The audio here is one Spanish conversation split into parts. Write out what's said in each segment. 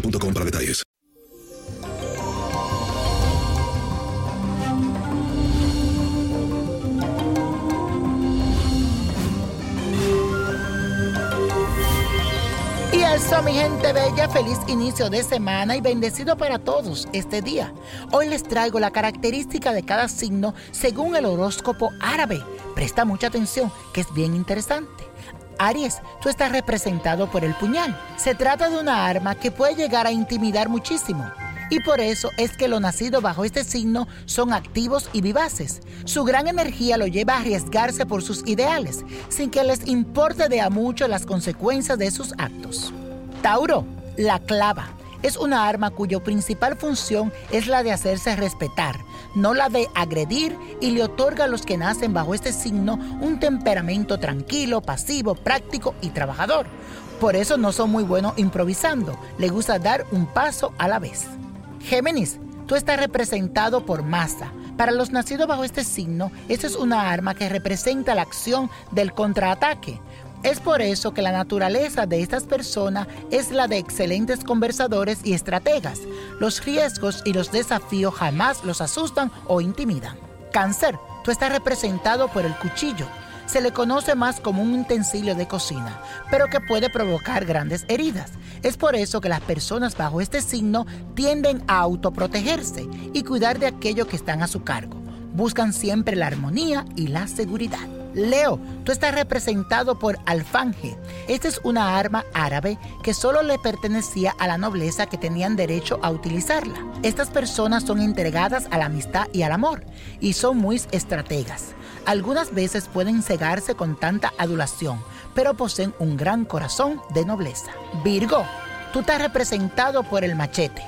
para detalles. Y eso, mi gente bella, feliz inicio de semana y bendecido para todos este día. Hoy les traigo la característica de cada signo según el horóscopo árabe. Presta mucha atención, que es bien interesante. Aries, tú estás representado por el puñal. Se trata de una arma que puede llegar a intimidar muchísimo. Y por eso es que los nacidos bajo este signo son activos y vivaces. Su gran energía lo lleva a arriesgarse por sus ideales, sin que les importe de a mucho las consecuencias de sus actos. Tauro, la clava. Es una arma cuya principal función es la de hacerse respetar, no la de agredir y le otorga a los que nacen bajo este signo un temperamento tranquilo, pasivo, práctico y trabajador. Por eso no son muy buenos improvisando, le gusta dar un paso a la vez. Géminis, tú estás representado por masa. Para los nacidos bajo este signo, esta es una arma que representa la acción del contraataque. Es por eso que la naturaleza de estas personas es la de excelentes conversadores y estrategas. Los riesgos y los desafíos jamás los asustan o intimidan. Cáncer, tú estás representado por el cuchillo. Se le conoce más como un utensilio de cocina, pero que puede provocar grandes heridas. Es por eso que las personas bajo este signo tienden a autoprotegerse y cuidar de aquello que están a su cargo. Buscan siempre la armonía y la seguridad. Leo, tú estás representado por alfanje. Esta es una arma árabe que solo le pertenecía a la nobleza que tenían derecho a utilizarla. Estas personas son entregadas a la amistad y al amor y son muy estrategas. Algunas veces pueden cegarse con tanta adulación, pero poseen un gran corazón de nobleza. Virgo, tú estás representado por el machete.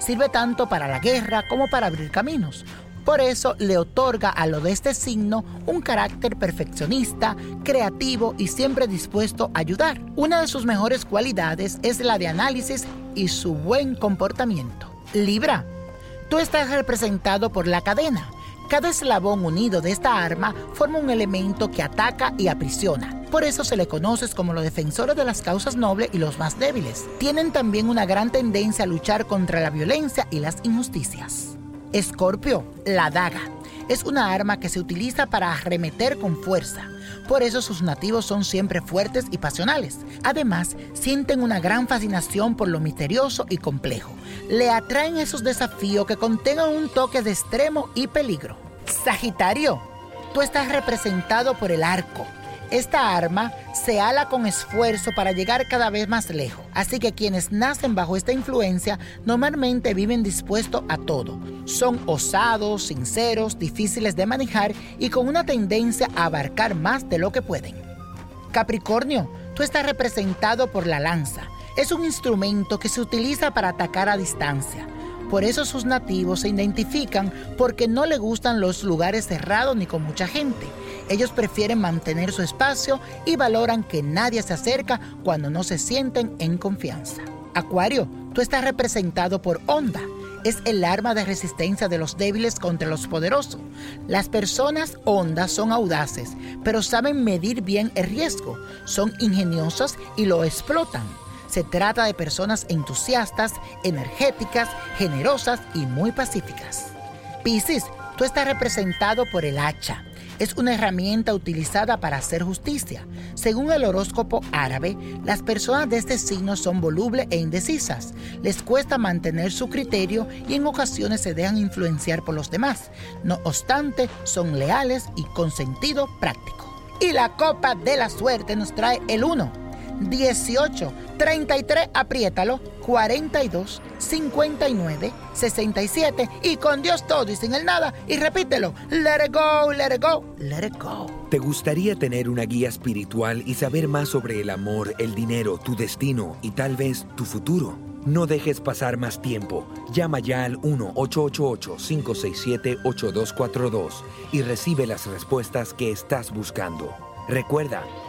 Sirve tanto para la guerra como para abrir caminos. Por eso le otorga a lo de este signo un carácter perfeccionista, creativo y siempre dispuesto a ayudar. Una de sus mejores cualidades es la de análisis y su buen comportamiento. Libra, tú estás representado por la cadena. Cada eslabón unido de esta arma forma un elemento que ataca y aprisiona. Por eso se le conoce como los defensores de las causas nobles y los más débiles. Tienen también una gran tendencia a luchar contra la violencia y las injusticias. Escorpio, la daga. Es una arma que se utiliza para arremeter con fuerza. Por eso sus nativos son siempre fuertes y pasionales. Además, sienten una gran fascinación por lo misterioso y complejo. Le atraen esos desafíos que contengan un toque de extremo y peligro. Sagitario, tú estás representado por el arco. Esta arma se ala con esfuerzo para llegar cada vez más lejos, así que quienes nacen bajo esta influencia normalmente viven dispuestos a todo. Son osados, sinceros, difíciles de manejar y con una tendencia a abarcar más de lo que pueden. Capricornio, tú estás representado por la lanza. Es un instrumento que se utiliza para atacar a distancia. Por eso sus nativos se identifican porque no le gustan los lugares cerrados ni con mucha gente. Ellos prefieren mantener su espacio y valoran que nadie se acerca cuando no se sienten en confianza. Acuario, tú estás representado por onda. Es el arma de resistencia de los débiles contra los poderosos. Las personas ondas son audaces, pero saben medir bien el riesgo. Son ingeniosas y lo explotan. Se trata de personas entusiastas, energéticas, generosas y muy pacíficas. Piscis, tú estás representado por el hacha. Es una herramienta utilizada para hacer justicia. Según el horóscopo árabe, las personas de este signo son volubles e indecisas. Les cuesta mantener su criterio y en ocasiones se dejan influenciar por los demás. No obstante, son leales y con sentido práctico. Y la copa de la suerte nos trae el 1 18 33, apriétalo, 42 59 67 y con Dios todo y sin el nada y repítelo, let it go, let it go, let it go. ¿Te gustaría tener una guía espiritual y saber más sobre el amor, el dinero, tu destino y tal vez tu futuro? No dejes pasar más tiempo. Llama ya al 1-888-567-8242 y recibe las respuestas que estás buscando. Recuerda,